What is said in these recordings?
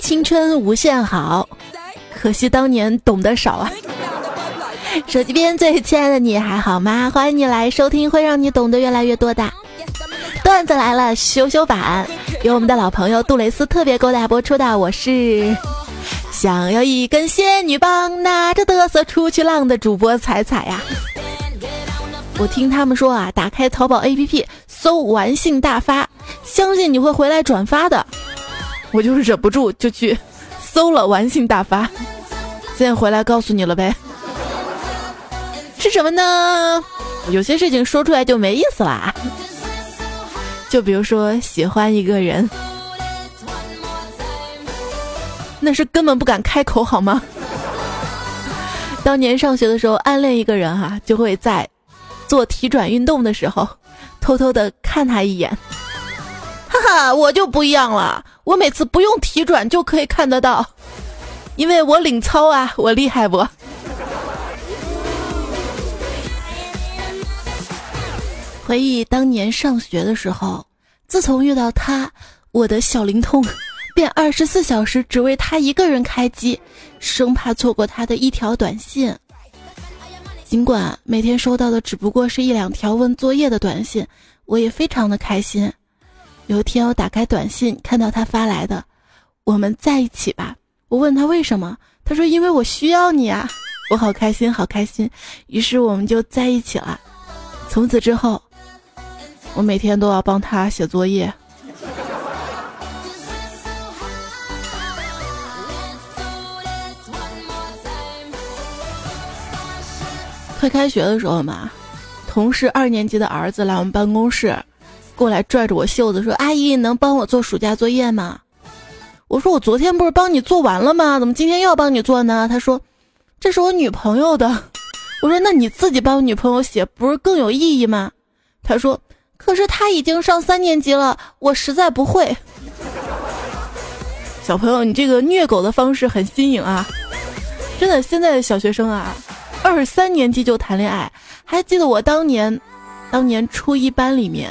青春无限好，可惜当年懂得少啊。手机边最亲爱的你还好吗？欢迎你来收听会让你懂得越来越多的段子来了，羞羞版由我们的老朋友杜蕾斯特别勾搭播出的。我是想要一根仙女棒，拿着嘚瑟出去浪的主播彩彩呀。我听他们说啊，打开淘宝 APP 搜“玩性大发”，相信你会回来转发的。我就是忍不住就去搜了“玩性大发”，现在回来告诉你了呗。是什么呢？有些事情说出来就没意思啦。就比如说喜欢一个人，那是根本不敢开口，好吗？当年上学的时候，暗恋一个人哈，就会在做体转运动的时候，偷偷的看他一眼。哈哈，我就不一样了，我每次不用体转就可以看得到，因为我领操啊，我厉害不？回忆当年上学的时候，自从遇到他，我的小灵通便二十四小时只为他一个人开机，生怕错过他的一条短信。尽管每天收到的只不过是一两条问作业的短信，我也非常的开心。有一天我打开短信，看到他发来的“我们在一起吧”，我问他为什么，他说因为我需要你啊，我好开心，好开心。于是我们就在一起了。从此之后。我每天都要帮他写作业。快开学的时候嘛，同事二年级的儿子来我们办公室，过来拽着我袖子说：“阿姨，能帮我做暑假作业吗？”我说：“我昨天不是帮你做完了吗？怎么今天又要帮你做呢？”他说：“这是我女朋友的。”我说：“那你自己帮我女朋友写，不是更有意义吗？”他说。可是他已经上三年级了，我实在不会。小朋友，你这个虐狗的方式很新颖啊！真的，现在的小学生啊，二三年级就谈恋爱。还记得我当年，当年初一班里面，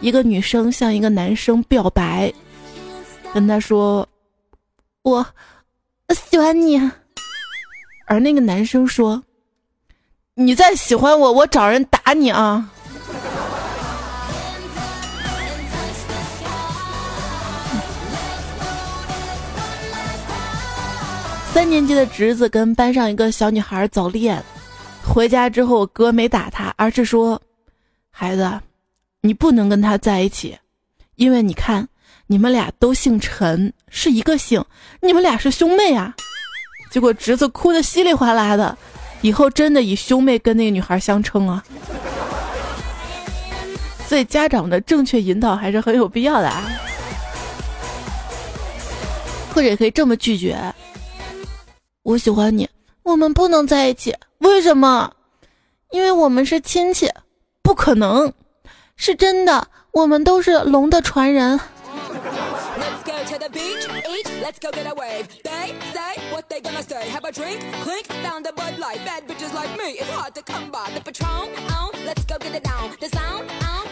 一个女生向一个男生表白，跟他说：“我喜欢你。”而那个男生说：“你再喜欢我，我找人打你啊！”三年级的侄子跟班上一个小女孩早恋，回家之后，我哥没打他，而是说：“孩子，你不能跟他在一起，因为你看，你们俩都姓陈，是一个姓，你们俩是兄妹啊。”结果侄子哭的稀里哗啦的，以后真的以兄妹跟那个女孩相称啊。所以家长的正确引导还是很有必要的啊，或者也可以这么拒绝。我喜欢你，我们不能在一起。为什么？因为我们是亲戚，不可能，是真的。我们都是龙的传人。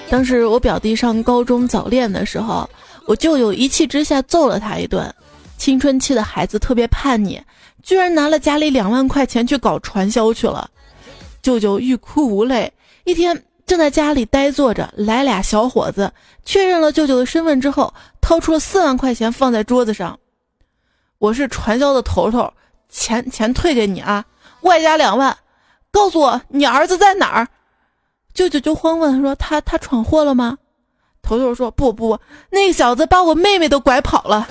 当时我表弟上高中早恋的时候，我舅舅一气之下揍了他一顿。青春期的孩子特别叛逆。居然拿了家里两万块钱去搞传销去了，舅舅欲哭无泪。一天正在家里呆坐着，来俩小伙子，确认了舅舅的身份之后，掏出了四万块钱放在桌子上。我是传销的头头，钱钱退给你啊，外加两万。告诉我你儿子在哪儿？舅舅就慌问说：“他他闯祸了吗？”头头说：“不不，那个小子把我妹妹都拐跑了。”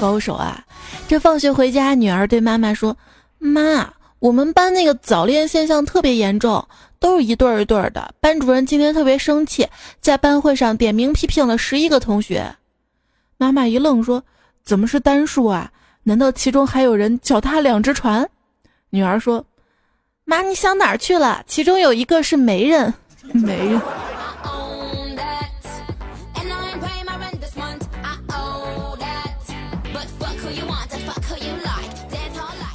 高手啊！这放学回家，女儿对妈妈说：“妈，我们班那个早恋现象特别严重，都是一对儿一对儿的。班主任今天特别生气，在班会上点名批评了十一个同学。”妈妈一愣，说：“怎么是单数啊？难道其中还有人脚踏两只船？”女儿说：“妈，你想哪儿去了？其中有一个是媒人，媒人。”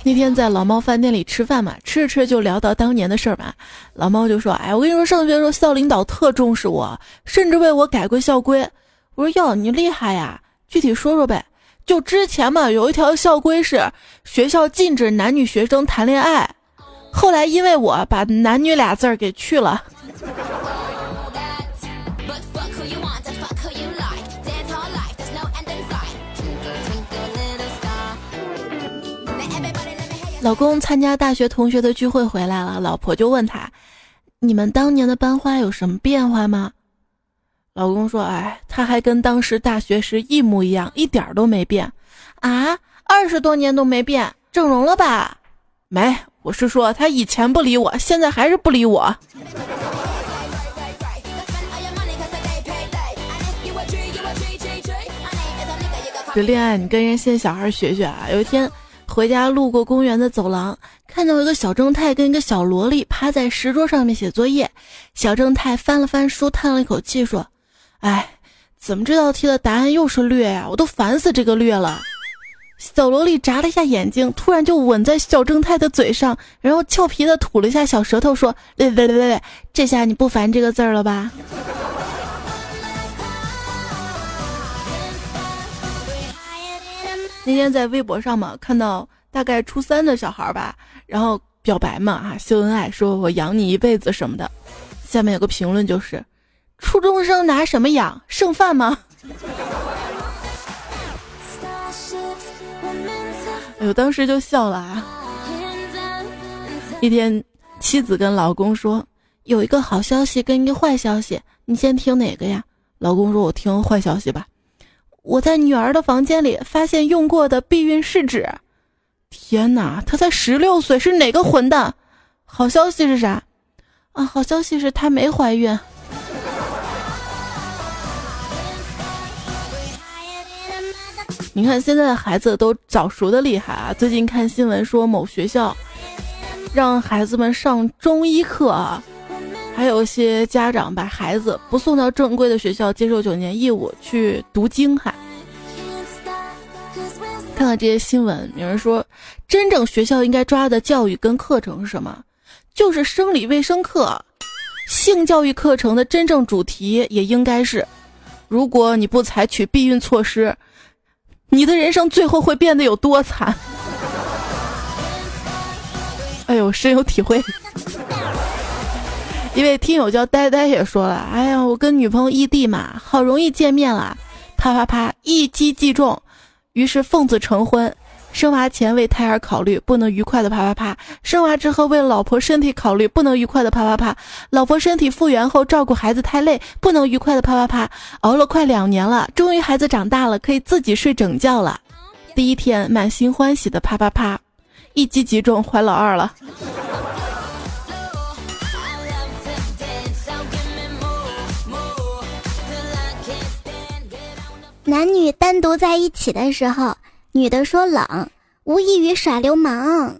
那天在老猫饭店里吃饭嘛，吃着吃着就聊到当年的事儿嘛。老猫就说：“哎，我跟你说，上学的时候校领导特重视我，甚至为我改过校规。”我说：“哟，你厉害呀！具体说说呗。”就之前嘛，有一条校规是学校禁止男女学生谈恋爱，后来因为我把男女俩字儿给去了。老公参加大学同学的聚会回来了，老婆就问他：“你们当年的班花有什么变化吗？”老公说：“哎，他还跟当时大学时一模一样，一点都没变。啊，二十多年都没变，整容了吧？没，我是说他以前不理我，现在还是不理我。” 这恋爱，你跟人现在小孩学学啊！有一天。回家路过公园的走廊，看到一个小正太跟一个小萝莉趴在石桌上面写作业。小正太翻了翻书，叹了一口气说：“哎，怎么这道题的答案又是略呀？我都烦死这个略了。”小萝莉眨了一下眼睛，突然就吻在小正太的嘴上，然后俏皮的吐了一下小舌头，说：“略略略略，这下你不烦这个字儿了吧？”那天在微博上嘛，看到大概初三的小孩吧，然后表白嘛，啊，秀恩爱，说我养你一辈子什么的。下面有个评论就是，初中生拿什么养？剩饭吗？哎呦，当时就笑了啊。一天，妻子跟老公说，有一个好消息跟一个坏消息，你先听哪个呀？老公说，我听坏消息吧。我在女儿的房间里发现用过的避孕试纸，天哪，她才十六岁，是哪个混蛋？好消息是啥？啊，好消息是她没怀孕。你看现在的孩子都早熟的厉害啊！最近看新闻说某学校让孩子们上中医课啊。还有一些家长把孩子不送到正规的学校接受九年义务去读经，还看到这些新闻，有人说，真正学校应该抓的教育跟课程是什么？就是生理卫生课，性教育课程的真正主题也应该是，如果你不采取避孕措施，你的人生最后会变得有多惨？哎呦，深有体会。一位听友叫呆呆也说了：“哎呀，我跟女朋友异地嘛，好容易见面了，啪啪啪，一击即中，于是奉子成婚。生娃前为胎儿考虑，不能愉快的啪啪啪；生娃之后为老婆身体考虑，不能愉快的啪啪啪；老婆身体复原后照顾孩子太累，不能愉快的啪啪啪。熬了快两年了，终于孩子长大了，可以自己睡整觉了。第一天满心欢喜的啪啪啪，一击即中，怀老二了。”男女单独在一起的时候，女的说冷，无异于耍流氓。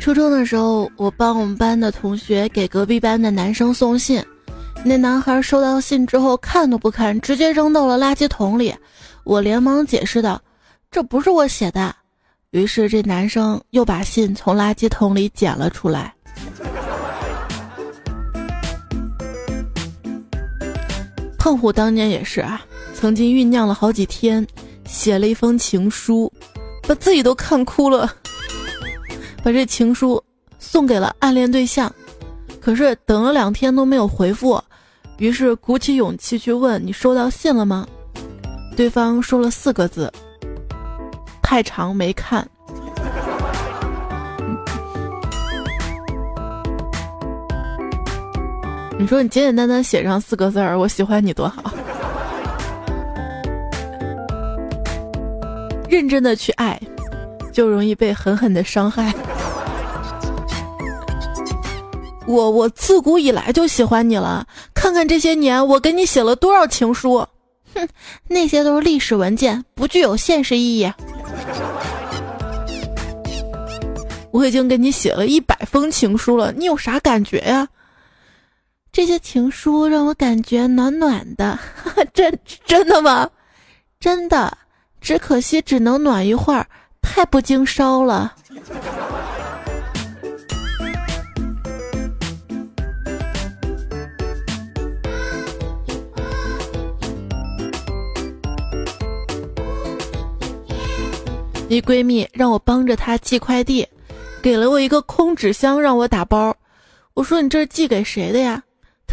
初中的时候，我帮我们班的同学给隔壁班的男生送信，那男孩收到信之后看都不看，直接扔到了垃圾桶里。我连忙解释道：“这不是我写的。”于是这男生又把信从垃圾桶里捡了出来。胖虎当年也是啊，曾经酝酿了好几天，写了一封情书，把自己都看哭了。把这情书送给了暗恋对象，可是等了两天都没有回复，于是鼓起勇气去问：“你收到信了吗？”对方说了四个字：“太长没看。”你说你简简单单写上四个字儿“我喜欢你”多好，认真的去爱，就容易被狠狠的伤害。我我自古以来就喜欢你了，看看这些年我给你写了多少情书，哼，那些都是历史文件，不具有现实意义。我已经给你写了一百封情书了，你有啥感觉呀？这些情书让我感觉暖暖的，真真的吗？真的，只可惜只能暖一会儿，太不经烧了。一闺蜜让我帮着她寄快递，给了我一个空纸箱让我打包。我说：“你这是寄给谁的呀？”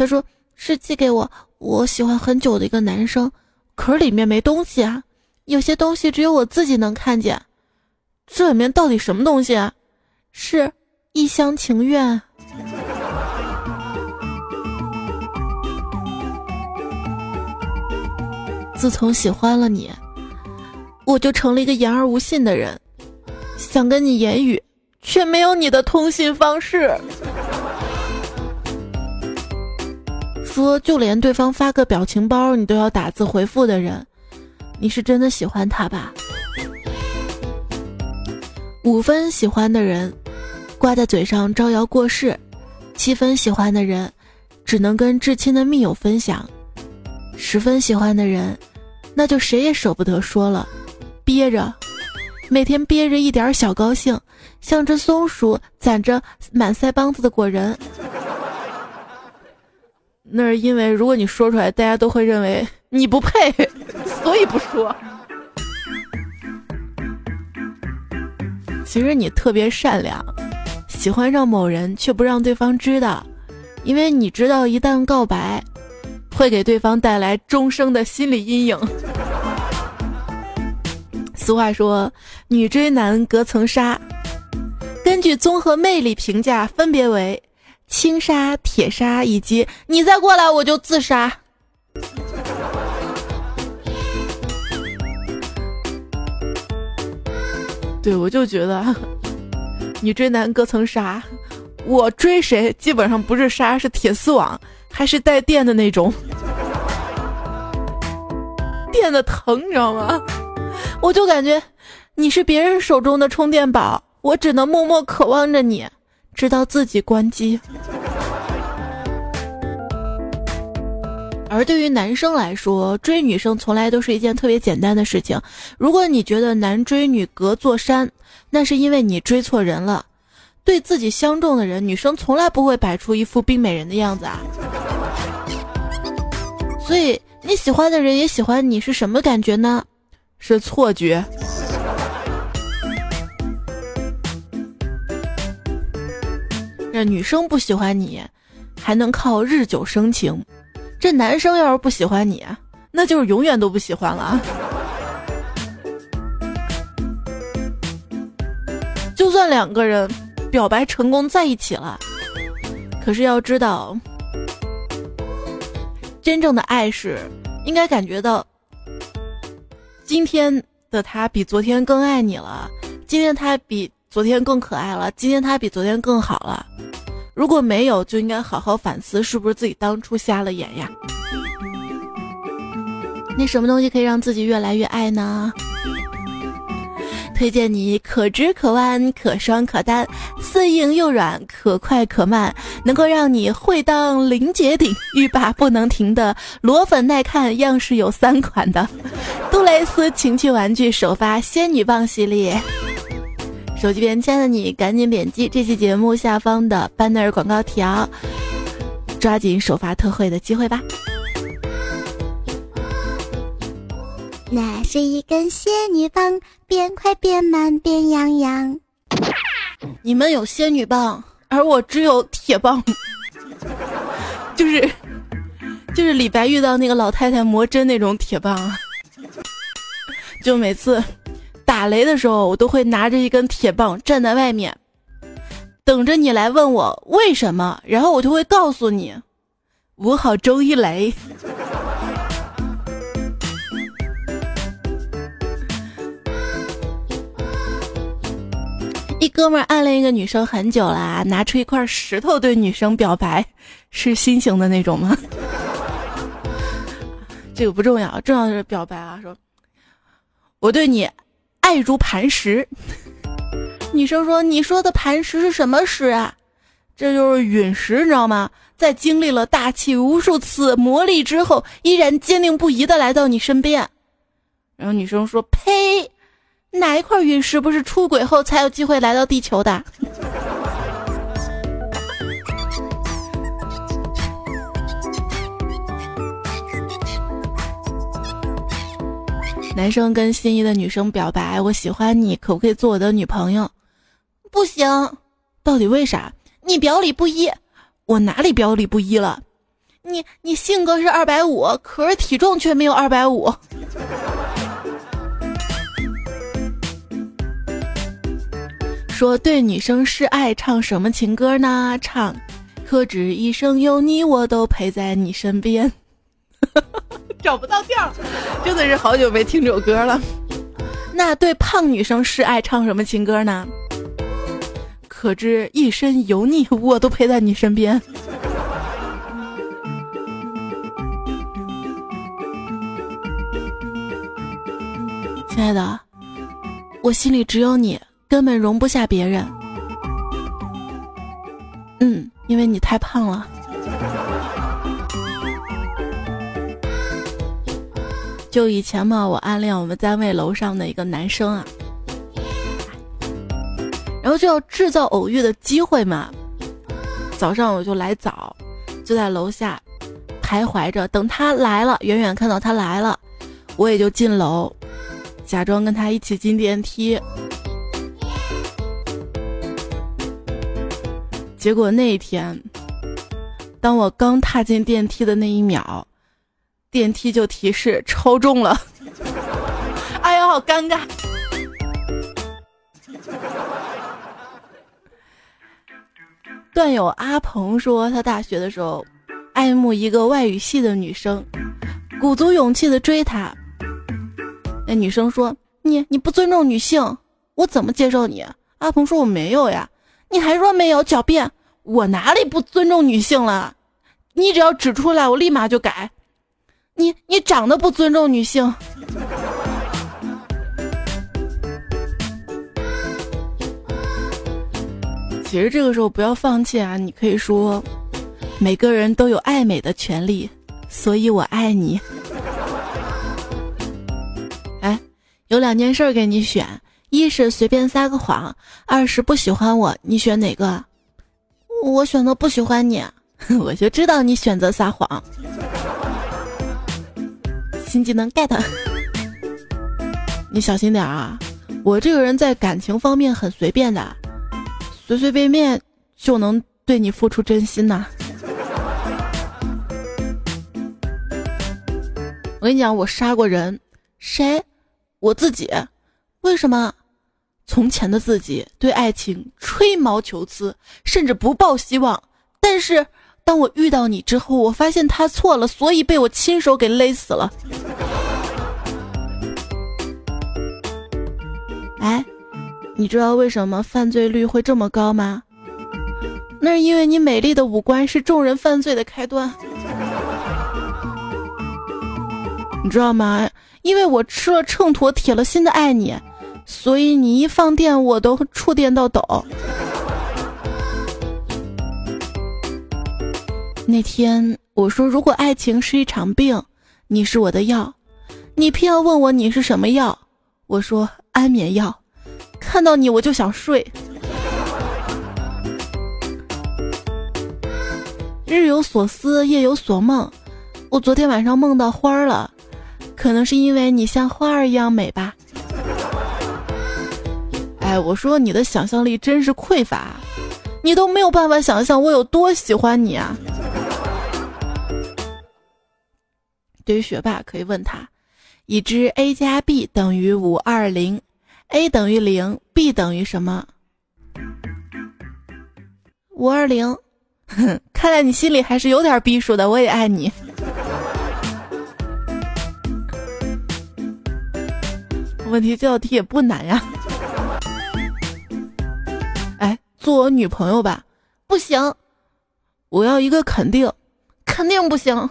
他说：“是寄给我我喜欢很久的一个男生，可是里面没东西啊，有些东西只有我自己能看见。这里面到底什么东西啊？是一厢情愿。”自从喜欢了你。我就成了一个言而无信的人，想跟你言语，却没有你的通信方式。说就连对方发个表情包，你都要打字回复的人，你是真的喜欢他吧？五分喜欢的人，挂在嘴上招摇过市；七分喜欢的人，只能跟至亲的密友分享；十分喜欢的人，那就谁也舍不得说了。憋着，每天憋着一点小高兴，像只松鼠攒着满腮帮子的果仁。那是因为如果你说出来，大家都会认为 你不配，所以不说。其实你特别善良，喜欢上某人却不让对方知道，因为你知道一旦告白，会给对方带来终生的心理阴影。俗话说，女追男隔层纱。根据综合魅力评价，分别为轻纱、铁纱以及你再过来我就自杀。对，我就觉得，女追男隔层纱，我追谁基本上不是纱，是铁丝网，还是带电的那种，电的疼，你知道吗？我就感觉你是别人手中的充电宝，我只能默默渴望着你，直到自己关机。而对于男生来说，追女生从来都是一件特别简单的事情。如果你觉得男追女隔座山，那是因为你追错人了。对自己相中的人，女生从来不会摆出一副冰美人的样子啊。所以你喜欢的人也喜欢你，是什么感觉呢？是错觉。这女生不喜欢你，还能靠日久生情；这男生要是不喜欢你，那就是永远都不喜欢了。就算两个人表白成功在一起了，可是要知道，真正的爱是应该感觉到。今天的他比昨天更爱你了，今天他比昨天更可爱了，今天他比昨天更好了。如果没有，就应该好好反思，是不是自己当初瞎了眼呀？那什么东西可以让自己越来越爱呢？推荐你可直可弯可双可单，似硬又软，可快可慢，能够让你会当凌绝顶，欲罢不能停的裸粉耐看，样式有三款的杜蕾斯情趣玩具首发仙女棒系列。手机边亲爱的你，赶紧点击这期节目下方的 banner 广告条，抓紧首发特惠的机会吧。那是一根仙女棒，变快变慢变痒痒。你们有仙女棒，而我只有铁棒，就是就是李白遇到那个老太太魔针那种铁棒。就每次打雷的时候，我都会拿着一根铁棒站在外面，等着你来问我为什么，然后我就会告诉你，五好周一雷。一哥们暗恋一个女生很久啦，拿出一块石头对女生表白，是心形的那种吗？这个不重要，重要的是表白啊！说，我对你爱如磐石。女生说：“你说的磐石是什么石啊？”这就是陨石，你知道吗？在经历了大气无数次磨砺之后，依然坚定不移的来到你身边。然后女生说：“呸，哪一块陨石不是出轨后才有机会来到地球的？” 男生跟心仪的女生表白：“我喜欢你，可不可以做我的女朋友？”不行，到底为啥？你表里不一，我哪里表里不一了？你你性格是二百五，可是体重却没有二百五。说对女生示爱，唱什么情歌呢？唱，可知一生有你，我都陪在你身边。找不到调，真的是好久没听这首歌了。那对胖女生示爱，唱什么情歌呢？可知一身油腻，我都陪在你身边。亲爱的，我心里只有你，根本容不下别人。嗯，因为你太胖了。就以前嘛，我暗恋我们单位楼上的一个男生啊，然后就要制造偶遇的机会嘛。早上我就来早，就在楼下徘徊着，等他来了，远远看到他来了，我也就进楼，假装跟他一起进电梯。结果那一天，当我刚踏进电梯的那一秒。电梯就提示超重了，哎呀，好尴尬！段友阿鹏说，他大学的时候爱慕一个外语系的女生，鼓足勇气的追她。那女生说：“你你不尊重女性，我怎么接受你？”阿鹏说：“我没有呀。”你还说没有，狡辩！我哪里不尊重女性了？你只要指出来，我立马就改。你你长得不尊重女性，其实这个时候不要放弃啊！你可以说，每个人都有爱美的权利，所以我爱你。哎，有两件事给你选：一是随便撒个谎，二是不喜欢我，你选哪个？我选择不喜欢你，我就知道你选择撒谎。新技能 get，你小心点啊！我这个人在感情方面很随便的，随随便便就能对你付出真心呐。我跟你讲，我杀过人，谁？我自己。为什么？从前的自己对爱情吹毛求疵，甚至不抱希望，但是。当我遇到你之后，我发现他错了，所以被我亲手给勒死了。哎，你知道为什么犯罪率会这么高吗？那是因为你美丽的五官是众人犯罪的开端。你知道吗？因为我吃了秤砣，铁了心的爱你，所以你一放电我都触电到抖。那天我说，如果爱情是一场病，你是我的药，你偏要问我你是什么药？我说安眠药，看到你我就想睡。日有所思，夜有所梦，我昨天晚上梦到花儿了，可能是因为你像花儿一样美吧。哎，我说你的想象力真是匮乏，你都没有办法想象我有多喜欢你啊。对于学霸，可以问他：已知 a 加 b 等于五二零，a 等于零，b 等于什么？五二零。哼，看来你心里还是有点逼数的。我也爱你。问题这道题也不难呀。哎，做我女朋友吧？不行，我要一个肯定，肯定不行。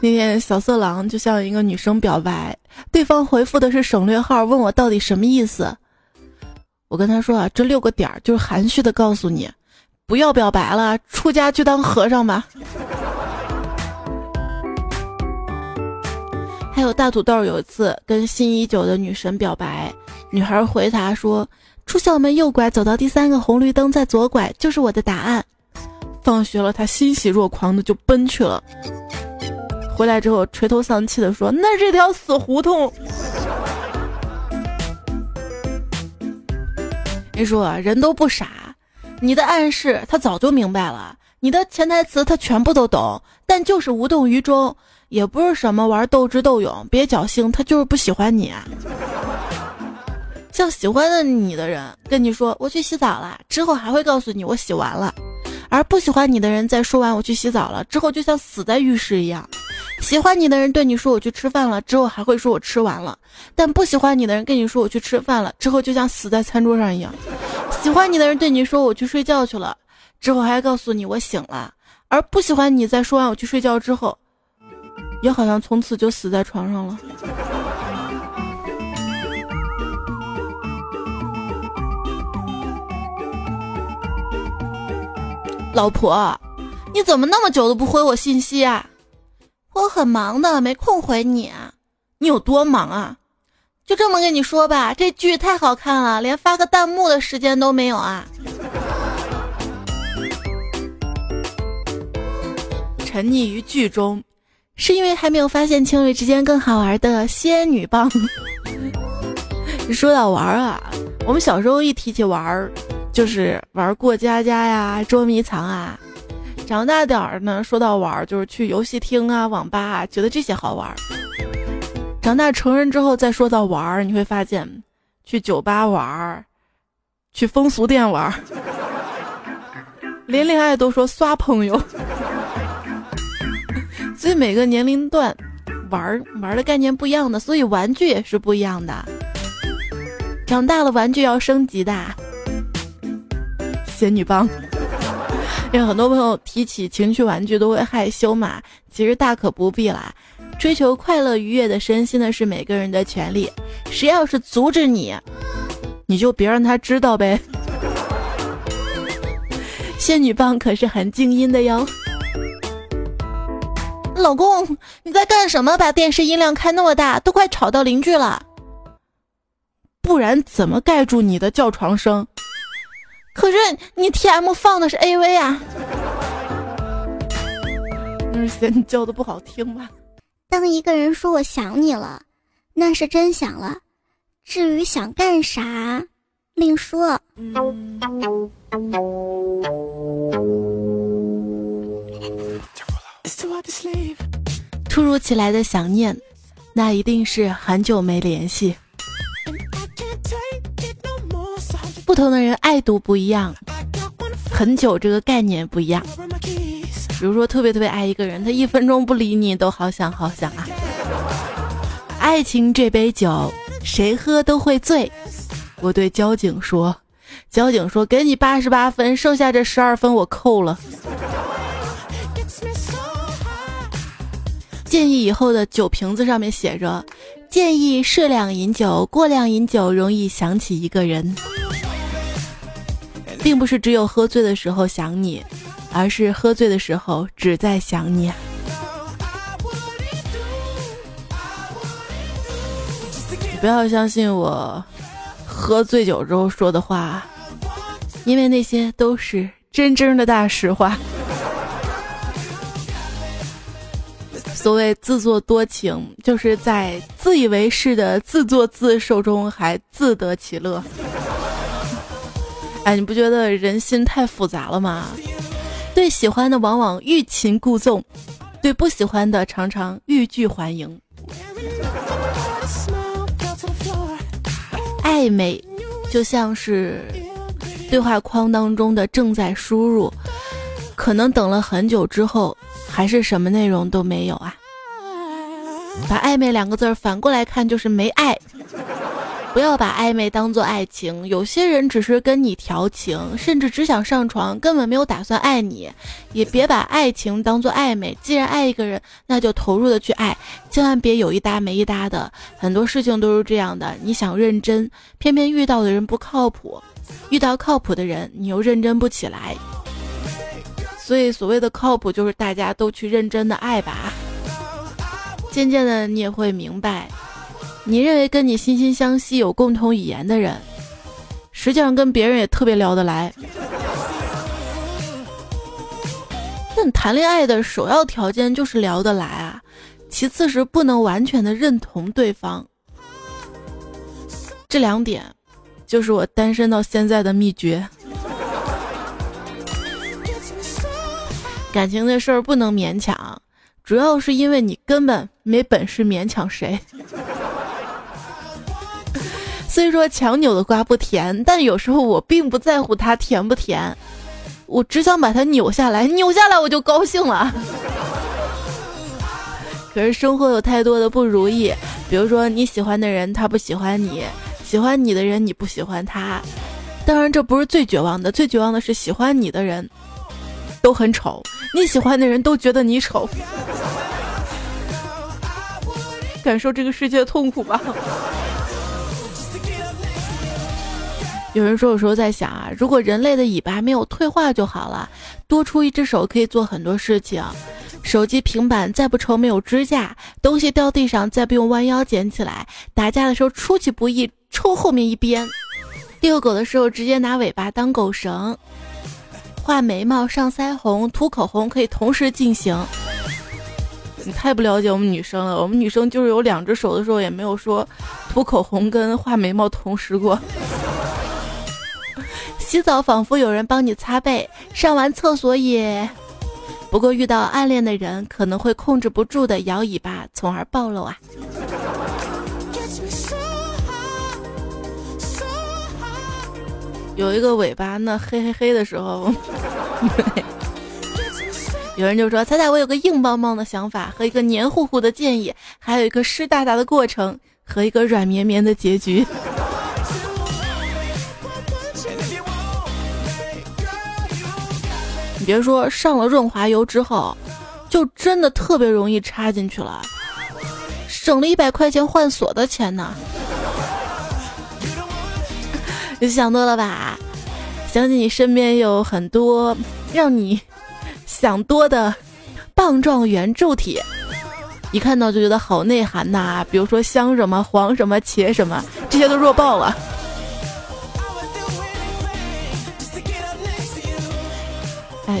那天小色狼就向一个女生表白，对方回复的是省略号，问我到底什么意思。我跟他说啊，这六个点儿就是含蓄的告诉你，不要表白了，出家去当和尚吧。还有大土豆有一次跟心仪已久的女神表白，女孩回答说：“出校门右拐，走到第三个红绿灯再左拐，就是我的答案。”放学了，他欣喜若狂的就奔去了。回来之后垂头丧气的说：“那这条死胡同。”你说，人都不傻，你的暗示他早就明白了，你的潜台词他全部都懂，但就是无动于衷。也不是什么玩斗智斗勇，别侥幸，他就是不喜欢你。像喜欢的你的人跟你说我去洗澡了，之后还会告诉你我洗完了；而不喜欢你的人在说完我去洗澡了之后，就像死在浴室一样。喜欢你的人对你说我去吃饭了之后，还会说我吃完了；但不喜欢你的人跟你说我去吃饭了之后，就像死在餐桌上一样。喜欢你的人对你说我去睡觉去了之后，还告诉你我醒了；而不喜欢你在说完我去睡觉之后。也好像从此就死在床上了。老婆，你怎么那么久都不回我信息啊？我很忙的，没空回你啊。你有多忙啊？就这么跟你说吧，这剧太好看了，连发个弹幕的时间都没有啊。沉溺于剧中。是因为还没有发现情侣之间更好玩的仙女棒。说到玩啊，我们小时候一提起玩儿，就是玩过家家呀、捉迷藏啊。长大点儿呢，说到玩，就是去游戏厅啊、网吧啊，觉得这些好玩。长大成人之后再说到玩儿，你会发现，去酒吧玩儿，去风俗店玩儿，连恋爱都说刷朋友。所以每个年龄段玩儿玩儿的概念不一样的，所以玩具也是不一样的。长大了玩具要升级的，仙女棒。因为很多朋友提起情趣玩具都会害羞嘛，其实大可不必啦。追求快乐愉悦的身心呢是每个人的权利，谁要是阻止你，你就别让他知道呗。仙女棒可是很静音的哟。老公，你在干什么？把电视音量开那么大，都快吵到邻居了。不然怎么盖住你的叫床声？可是你 T M 放的是 A V 啊。那是嫌你叫的不好听吧？当一个人说我想你了，那是真想了。至于想干啥，另说。突如其来的想念，那一定是很久没联系。不同的人爱读不一样，很久这个概念不一样。比如说，特别特别爱一个人，他一分钟不理你都好想好想啊。爱情这杯酒，谁喝都会醉。我对交警说，交警说给你八十八分，剩下这十二分我扣了。建议以后的酒瓶子上面写着：“建议适量饮酒，过量饮酒容易想起一个人。”并不是只有喝醉的时候想你，而是喝醉的时候只在想你。你不要相信我喝醉酒之后说的话，因为那些都是真正的大实话。所谓自作多情，就是在自以为是的自作自受中还自得其乐。哎，你不觉得人心太复杂了吗？对喜欢的往往欲擒故纵，对不喜欢的常常欲拒还迎。暧昧就像是对话框当中的正在输入，可能等了很久之后。还是什么内容都没有啊！把暧昧两个字反过来看就是没爱，不要把暧昧当做爱情。有些人只是跟你调情，甚至只想上床，根本没有打算爱你。也别把爱情当做暧昧。既然爱一个人，那就投入的去爱，千万别有一搭没一搭的。很多事情都是这样的，你想认真，偏偏遇到的人不靠谱；遇到靠谱的人，你又认真不起来。所以，所谓的靠谱，就是大家都去认真的爱吧。渐渐的，你也会明白。你认为跟你惺惺相惜、有共同语言的人，实际上跟别人也特别聊得来。但谈恋爱的首要条件就是聊得来啊，其次是不能完全的认同对方。这两点，就是我单身到现在的秘诀。感情的事儿不能勉强，主要是因为你根本没本事勉强谁。虽说强扭的瓜不甜，但有时候我并不在乎它甜不甜，我只想把它扭下来，扭下来我就高兴了。可是生活有太多的不如意，比如说你喜欢的人他不喜欢你，喜欢你的人你不喜欢他，当然这不是最绝望的，最绝望的是喜欢你的人都很丑，你喜欢的人都觉得你丑，感受这个世界的痛苦吧。有人说，有时候在想啊，如果人类的尾巴没有退化就好了，多出一只手可以做很多事情。手机、平板再不愁没有支架，东西掉地上再不用弯腰捡起来，打架的时候出其不意抽后面一边，遛狗的时候直接拿尾巴当狗绳，画眉毛、上腮红、涂口红可以同时进行。你太不了解我们女生了，我们女生就是有两只手的时候也没有说涂口红跟画眉毛同时过。洗澡仿佛有人帮你擦背，上完厕所也。不过遇到暗恋的人，可能会控制不住的摇尾巴，从而暴露啊。有一个尾巴那黑黑黑的时候，有人就说：“彩彩，我有个硬邦邦的想法和一个黏糊糊的建议，还有一个湿哒哒的过程和一个软绵绵的结局。”别说上了润滑油之后，就真的特别容易插进去了，省了一百块钱换锁的钱呢。你想多了吧？相信你身边有很多让你想多的棒状圆柱体，一看到就觉得好内涵呐。比如说香什么、黄什么、茄什么，这些都弱爆了。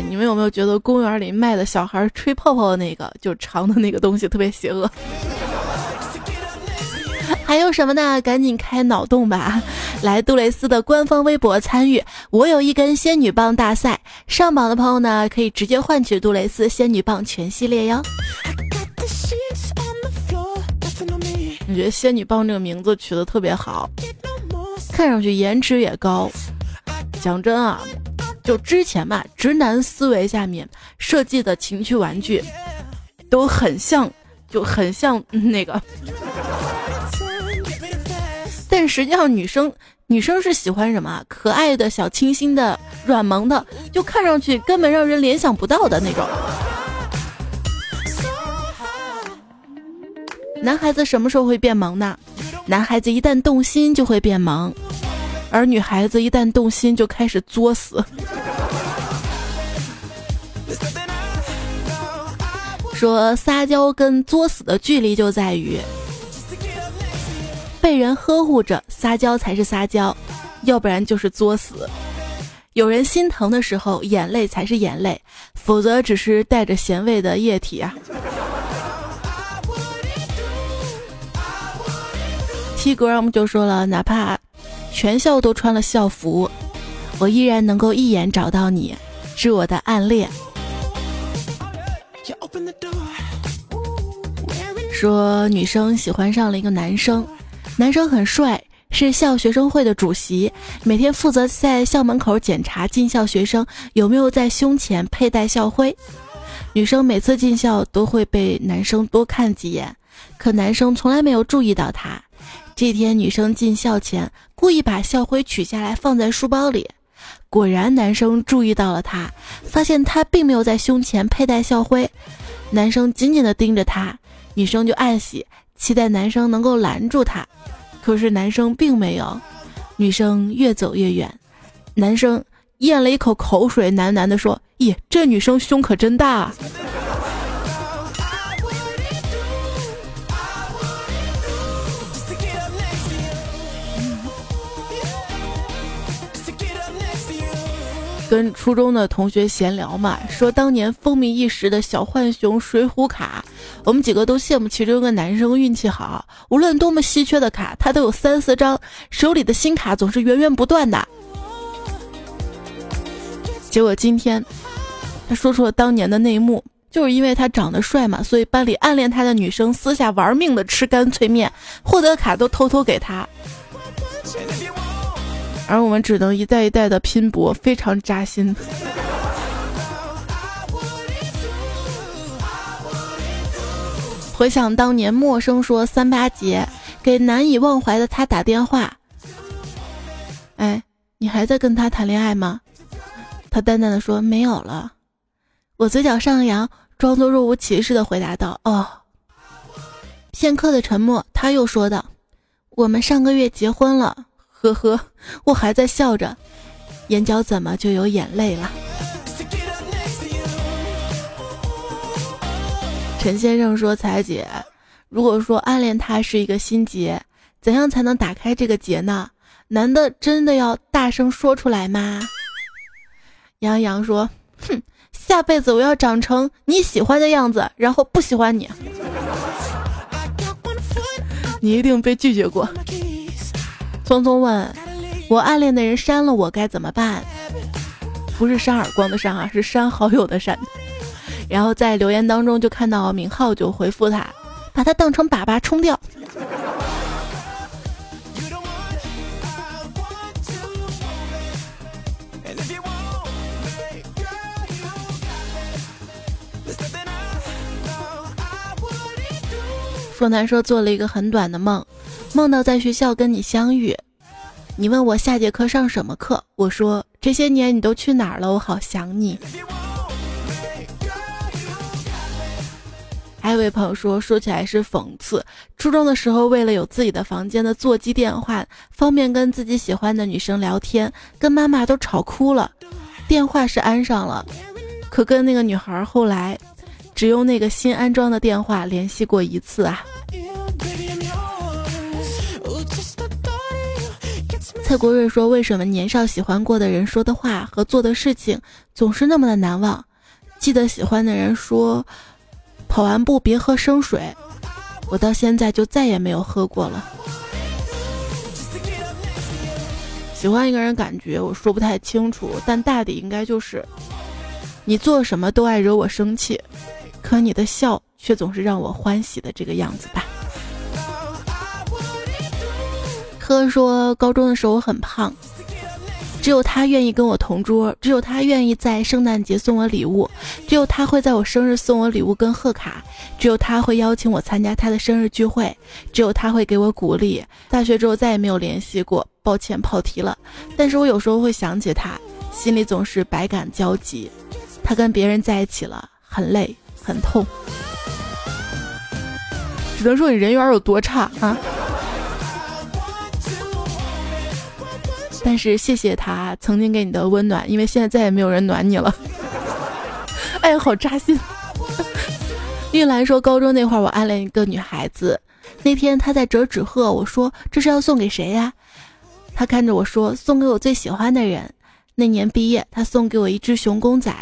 你们有没有觉得公园里卖的小孩吹泡泡的那个，就长的那个东西特别邪恶？还有什么呢？赶紧开脑洞吧！来杜蕾斯的官方微博参与“我有一根仙女棒”大赛，上榜的朋友呢，可以直接换取杜蕾斯仙女棒全系列哟。我觉得仙女棒这个名字取得特别好，看上去颜值也高。讲真啊。就之前吧，直男思维下面设计的情趣玩具，都很像，就很像那个。但实际上，女生女生是喜欢什么？可爱的小清新的、软萌的，就看上去根本让人联想不到的那种。男孩子什么时候会变萌呢？男孩子一旦动心就会变萌。而女孩子一旦动心就开始作死。说撒娇跟作死的距离就在于，被人呵护着撒娇才是撒娇，要不然就是作死。有人心疼的时候，眼泪才是眼泪，否则只是带着咸味的液体啊。T 哥我们就说了，哪怕。全校都穿了校服，我依然能够一眼找到你，是我的暗恋。说女生喜欢上了一个男生，男生很帅，是校学生会的主席，每天负责在校门口检查进校学生有没有在胸前佩戴校徽。女生每次进校都会被男生多看几眼，可男生从来没有注意到她。这天，女生进校前故意把校徽取下来放在书包里，果然男生注意到了她，发现她并没有在胸前佩戴校徽。男生紧紧地盯着她，女生就暗喜，期待男生能够拦住她。可是男生并没有，女生越走越远，男生咽了一口口水，喃喃地说：“咦，这女生胸可真大。”啊。”跟初中的同学闲聊嘛，说当年风靡一时的小浣熊水浒卡，我们几个都羡慕其中一个男生运气好，无论多么稀缺的卡，他都有三四张，手里的新卡总是源源不断的。结果今天，他说出了当年的内幕，就是因为他长得帅嘛，所以班里暗恋他的女生私下玩命的吃干脆面，获得卡都偷偷给他。而我们只能一代一代的拼搏，非常扎心。回想当年陌生说三八节给难以忘怀的他打电话，哎，你还在跟他谈恋爱吗？他淡淡的说没有了。我嘴角上扬，装作若无其事的回答道：“哦。”片刻的沉默，他又说道：“我们上个月结婚了。”呵呵，我还在笑着，眼角怎么就有眼泪了？陈先生说：“彩姐，如果说暗恋他是一个心结，怎样才能打开这个结呢？男的真的要大声说出来吗？”杨洋说：“哼，下辈子我要长成你喜欢的样子，然后不喜欢你。你一定被拒绝过。”匆匆问：“我暗恋的人删了我该怎么办？”不是扇耳光的扇啊，是删好友的删。然后在留言当中就看到名号，就回复他，把他当成粑粑冲掉。说男说做了一个很短的梦。梦到在学校跟你相遇，你问我下节课上什么课，我说这些年你都去哪儿了，我好想你。还有位朋友说，说起来是讽刺，初中的时候为了有自己的房间的座机电话，方便跟自己喜欢的女生聊天，跟妈妈都吵哭了。电话是安上了，可跟那个女孩后来只用那个新安装的电话联系过一次啊。蔡国瑞说：“为什么年少喜欢过的人说的话和做的事情总是那么的难忘？记得喜欢的人说，跑完步别喝生水，我到现在就再也没有喝过了。喜欢一个人，感觉我说不太清楚，但大抵应该就是，你做什么都爱惹我生气，可你的笑却总是让我欢喜的这个样子吧。”哥说，高中的时候我很胖，只有他愿意跟我同桌，只有他愿意在圣诞节送我礼物，只有他会在我生日送我礼物跟贺卡，只有他会邀请我参加他的生日聚会，只有他会给我鼓励。大学之后再也没有联系过，抱歉跑题了。但是我有时候会想起他，心里总是百感交集。他跟别人在一起了，很累很痛，只能说你人缘有多差啊。但是谢谢他曾经给你的温暖，因为现在再也没有人暖你了。哎，好扎心。玉兰说，高中那会儿我暗恋一个女孩子，那天她在折纸鹤，我说这是要送给谁呀？她看着我说送给我最喜欢的人。那年毕业，她送给我一只熊公仔。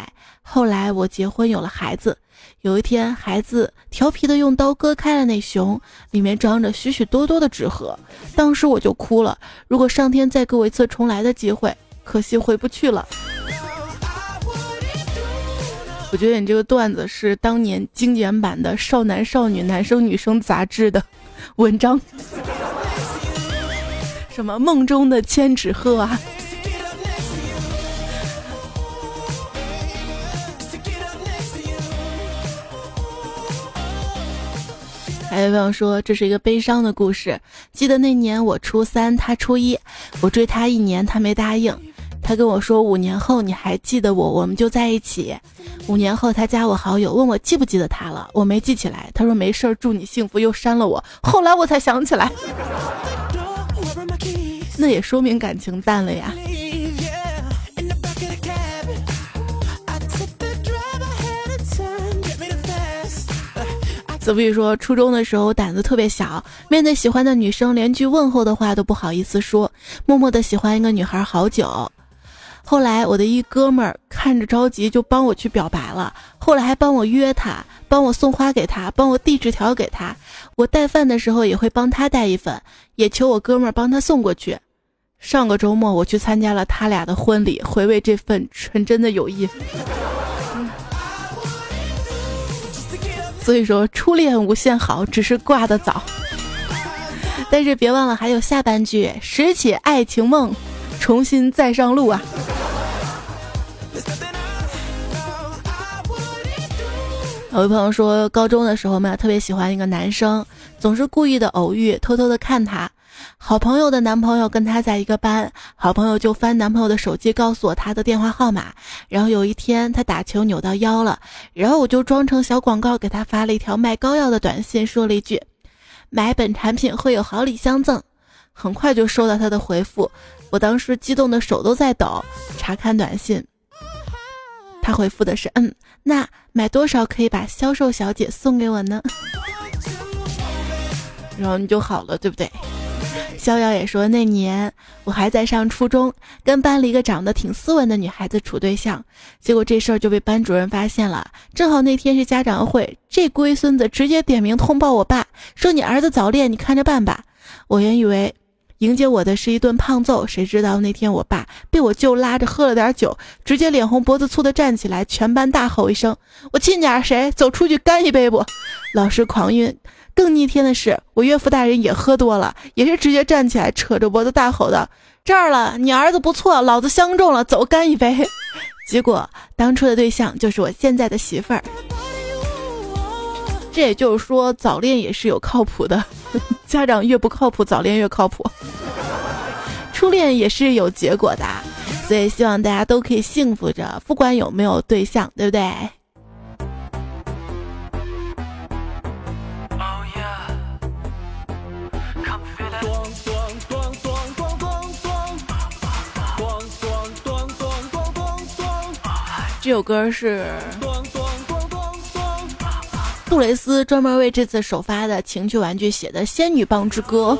后来我结婚有了孩子。有一天，孩子调皮的用刀割开了那熊，里面装着许许多多的纸盒。当时我就哭了。如果上天再给我一次重来的机会，可惜回不去了。我觉得你这个段子是当年精简版的《少男少女男生女生》杂志的文章，什么梦中的千纸鹤啊。还有朋友说这是一个悲伤的故事。记得那年我初三，他初一，我追他一年，他没答应。他跟我说五年后你还记得我，我们就在一起。五年后他加我好友，问我记不记得他了，我没记起来。他说没事儿，祝你幸福，又删了我。后来我才想起来，那也说明感情淡了呀。子不语说，初中的时候胆子特别小，面对喜欢的女生，连句问候的话都不好意思说，默默的喜欢一个女孩好久。后来我的一哥们儿看着着急，就帮我去表白了。后来还帮我约她，帮我送花给她，帮我递纸条给她。我带饭的时候也会帮他带一份，也求我哥们儿帮他送过去。上个周末我去参加了他俩的婚礼，回味这份纯真的友谊。所以说，初恋无限好，只是挂的早。但是别忘了还有下半句：拾起爱情梦，重新再上路啊！有位朋友说，高中的时候嘛，特别喜欢一个男生，总是故意的偶遇，偷偷的看他。好朋友的男朋友跟他在一个班，好朋友就翻男朋友的手机，告诉我他的电话号码。然后有一天他打球扭到腰了，然后我就装成小广告给他发了一条卖膏药的短信，说了一句：“买本产品会有好礼相赠。”很快就收到他的回复，我当时激动的手都在抖。查看短信，他回复的是：“嗯，那买多少可以把销售小姐送给我呢？”然后你就好了，对不对？逍遥也说，那年我还在上初中，跟班里一个长得挺斯文的女孩子处对象，结果这事儿就被班主任发现了。正好那天是家长会，这龟孙子直接点名通报我爸，说你儿子早恋，你看着办吧。我原以为迎接我的是一顿胖揍，谁知道那天我爸被我舅拉着喝了点酒，直接脸红脖子粗的站起来，全班大吼一声：“我亲家谁？走出去干一杯不？”老师狂晕。更逆天的是，我岳父大人也喝多了，也是直接站起来，扯着脖子大吼的：“这儿了，你儿子不错，老子相中了，走，干一杯。”结果当初的对象就是我现在的媳妇儿。这也就是说，早恋也是有靠谱的，家长越不靠谱，早恋越靠谱。初恋也是有结果的，所以希望大家都可以幸福着，不管有没有对象，对不对？这首歌是杜蕾斯专门为这次首发的情趣玩具写的《仙女棒之歌》。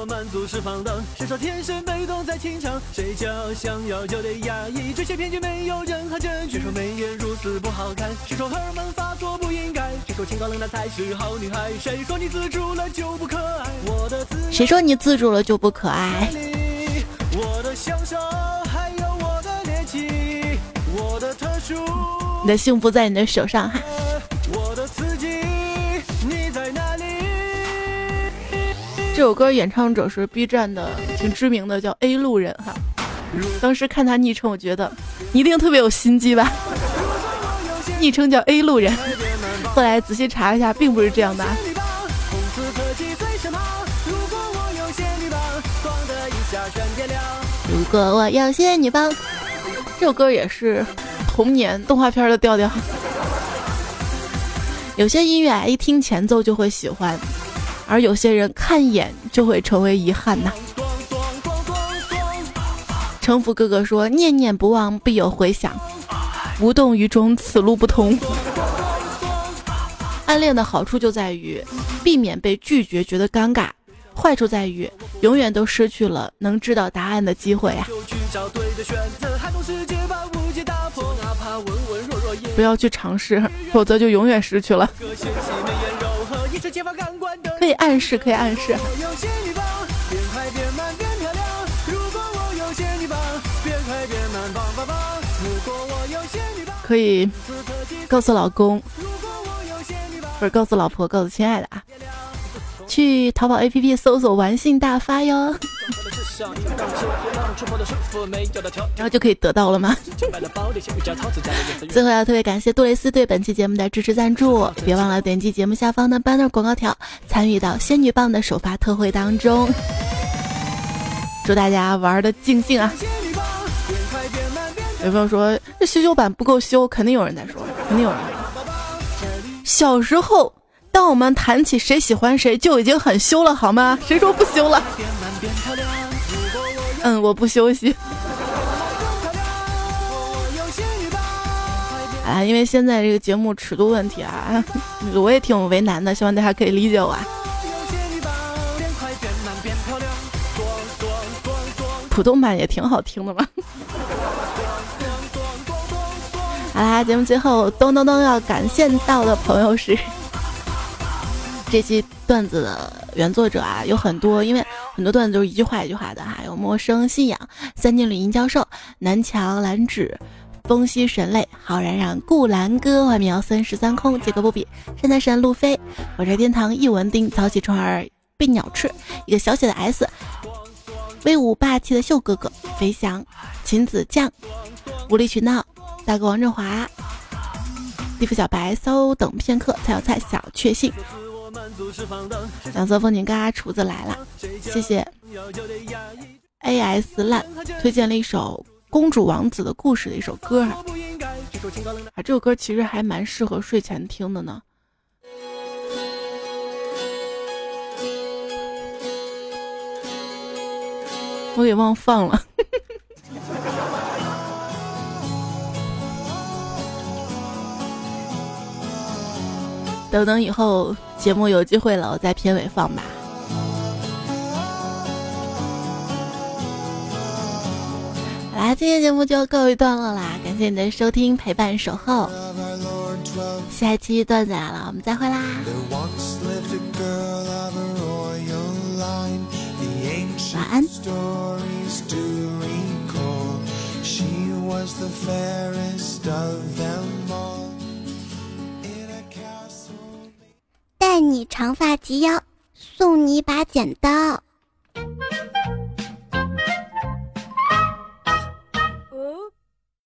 谁说你自主了就不可爱？我的自，谁说你的幸福在你的手上哈。这首歌演唱者是 B 站的挺知名的，叫 A 路人哈。当时看他昵称，我觉得你一定特别有心机吧。昵称叫 A 路人，后来仔细查一下，并不是这样的。如果我有仙女棒，这首歌也是。童年动画片的调调，有些音乐一听前奏就会喜欢，而有些人看一眼就会成为遗憾呐。城府哥哥说：“念念不忘必有回响，无动于衷此路不通。”暗恋的好处就在于避免被拒绝觉得尴尬，坏处在于永远都失去了能知道答案的机会呀。不要去尝试，否则就永远失去了。可以暗示，可以暗示。可以告诉老公，不是告诉老婆，告诉亲爱的啊，去淘宝 APP 搜索“玩性大发”哟。然后就可以得到了吗？最后要特别感谢杜蕾斯对本期节目的支持赞助，别忘了点击节目下方的 banner 广告条，参与到仙女棒的首发特惠当中。祝大家玩的尽兴啊！有朋友说这修修版不够修，肯定有人在说，肯定有人。小时候，当我们谈起谁喜欢谁，就已经很修了，好吗？谁说不修了？嗯，我不休息。啊，因为现在这个节目尺度问题啊，我也挺为难的，希望大家可以理解我。啊。普通版也挺好听的嘛。好啦，节目最后咚咚咚要感谢到的朋友是这期段子的原作者啊，有很多，因为很多段子都是一句话一句话的哈。有陌生信仰、三金吕银教授、南墙蓝纸、风息神泪、好冉冉、顾兰哥、外面要森十三空、杰克波比、山丹山路飞、火柴天堂、一文丁、早起虫儿被鸟吃、一个小写的 S。威武霸气的秀哥哥，飞翔，秦子将，无理取闹，大哥王振华，地府小白，稍等片刻，菜有菜，小确幸，两色风景嘎，厨子来了，谢谢，A S 烂推荐了一首公主王子的故事的一首歌啊，这首歌其实还蛮适合睡前听的呢。我给忘放了。等等，以后节目有机会了，我在片尾放吧。好啦，今天节目就告一段落啦，感谢你的收听、陪伴、守候。下一期段子来了，我们再会啦。晚安。待你长发及腰送你一把剪刀。